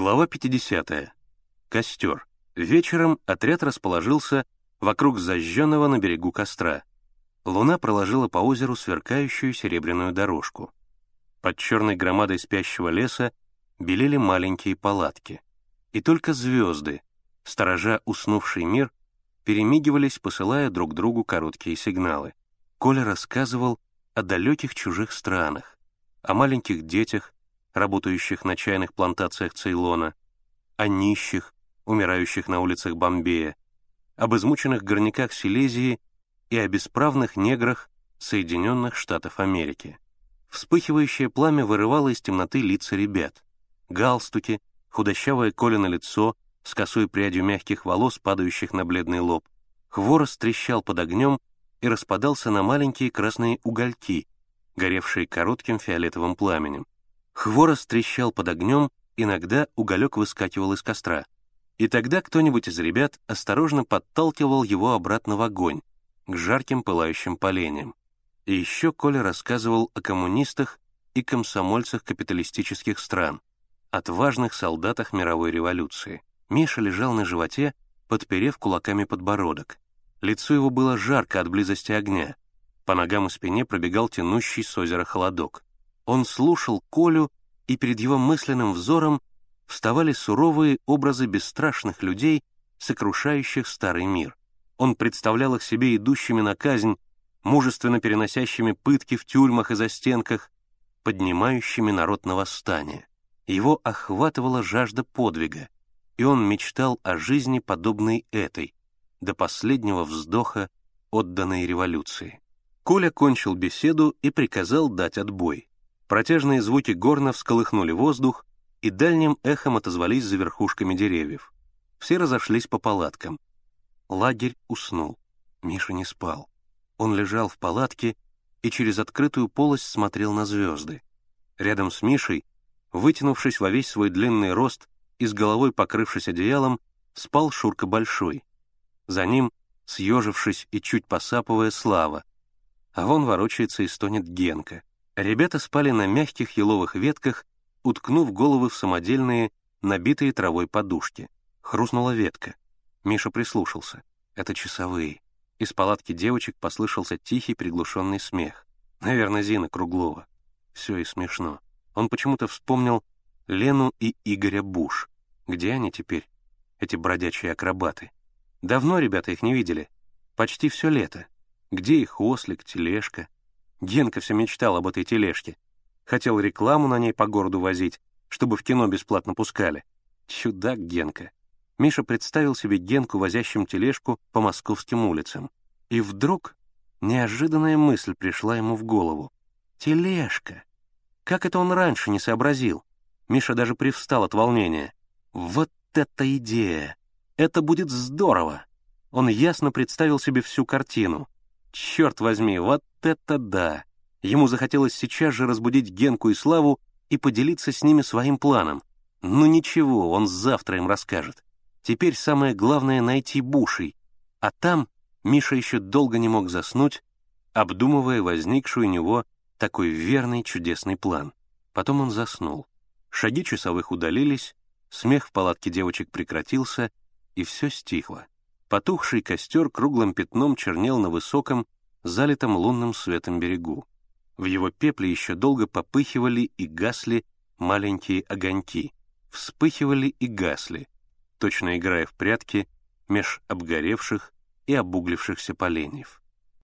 Глава 50. Костер. Вечером отряд расположился вокруг зажженного на берегу костра. Луна проложила по озеру сверкающую серебряную дорожку. Под черной громадой спящего леса белели маленькие палатки. И только звезды, сторожа уснувший мир, перемигивались, посылая друг другу короткие сигналы. Коля рассказывал о далеких чужих странах, о маленьких детях, работающих на чайных плантациях Цейлона, о нищих, умирающих на улицах Бомбея, об измученных горняках Силезии и о бесправных неграх Соединенных Штатов Америки. Вспыхивающее пламя вырывало из темноты лица ребят. Галстуки, худощавое Колено лицо с косой прядью мягких волос, падающих на бледный лоб. Хворост трещал под огнем и распадался на маленькие красные угольки, горевшие коротким фиолетовым пламенем. Хворост трещал под огнем, иногда уголек выскакивал из костра. И тогда кто-нибудь из ребят осторожно подталкивал его обратно в огонь, к жарким пылающим поленьям. И еще Коля рассказывал о коммунистах и комсомольцах капиталистических стран, отважных солдатах мировой революции. Миша лежал на животе, подперев кулаками подбородок. Лицо его было жарко от близости огня. По ногам и спине пробегал тянущий с озера холодок. Он слушал Колю, и перед его мысленным взором вставали суровые образы бесстрашных людей, сокрушающих старый мир. Он представлял их себе идущими на казнь, мужественно переносящими пытки в тюрьмах и застенках, поднимающими народ на восстание. Его охватывала жажда подвига, и он мечтал о жизни, подобной этой, до последнего вздоха отданной революции. Коля кончил беседу и приказал дать отбой. Протяжные звуки горна всколыхнули воздух и дальним эхом отозвались за верхушками деревьев. Все разошлись по палаткам. Лагерь уснул. Миша не спал. Он лежал в палатке и через открытую полость смотрел на звезды. Рядом с Мишей, вытянувшись во весь свой длинный рост и с головой покрывшись одеялом, спал Шурка Большой. За ним, съежившись и чуть посапывая, Слава. А вон ворочается и стонет Генка — Ребята спали на мягких еловых ветках, уткнув головы в самодельные, набитые травой подушки. Хрустнула ветка. Миша прислушался. Это часовые. Из палатки девочек послышался тихий приглушенный смех. Наверное, Зина Круглова. Все и смешно. Он почему-то вспомнил Лену и Игоря Буш. Где они теперь, эти бродячие акробаты? Давно ребята их не видели. Почти все лето. Где их ослик, тележка — Генка все мечтал об этой тележке. Хотел рекламу на ней по городу возить, чтобы в кино бесплатно пускали. Чудак Генка. Миша представил себе Генку, возящим тележку по московским улицам. И вдруг неожиданная мысль пришла ему в голову. Тележка. Как это он раньше не сообразил? Миша даже привстал от волнения. Вот эта идея! Это будет здорово! Он ясно представил себе всю картину. Черт возьми, вот это да! Ему захотелось сейчас же разбудить Генку и Славу и поделиться с ними своим планом. Ну ничего, он завтра им расскажет. Теперь самое главное — найти Бушей. А там Миша еще долго не мог заснуть, обдумывая возникший у него такой верный чудесный план. Потом он заснул. Шаги часовых удалились, смех в палатке девочек прекратился, и все стихло. Потухший костер круглым пятном чернел на высоком, залитом лунным светом берегу. В его пепле еще долго попыхивали и гасли маленькие огоньки, вспыхивали и гасли, точно играя в прятки меж обгоревших и обуглившихся поленьев.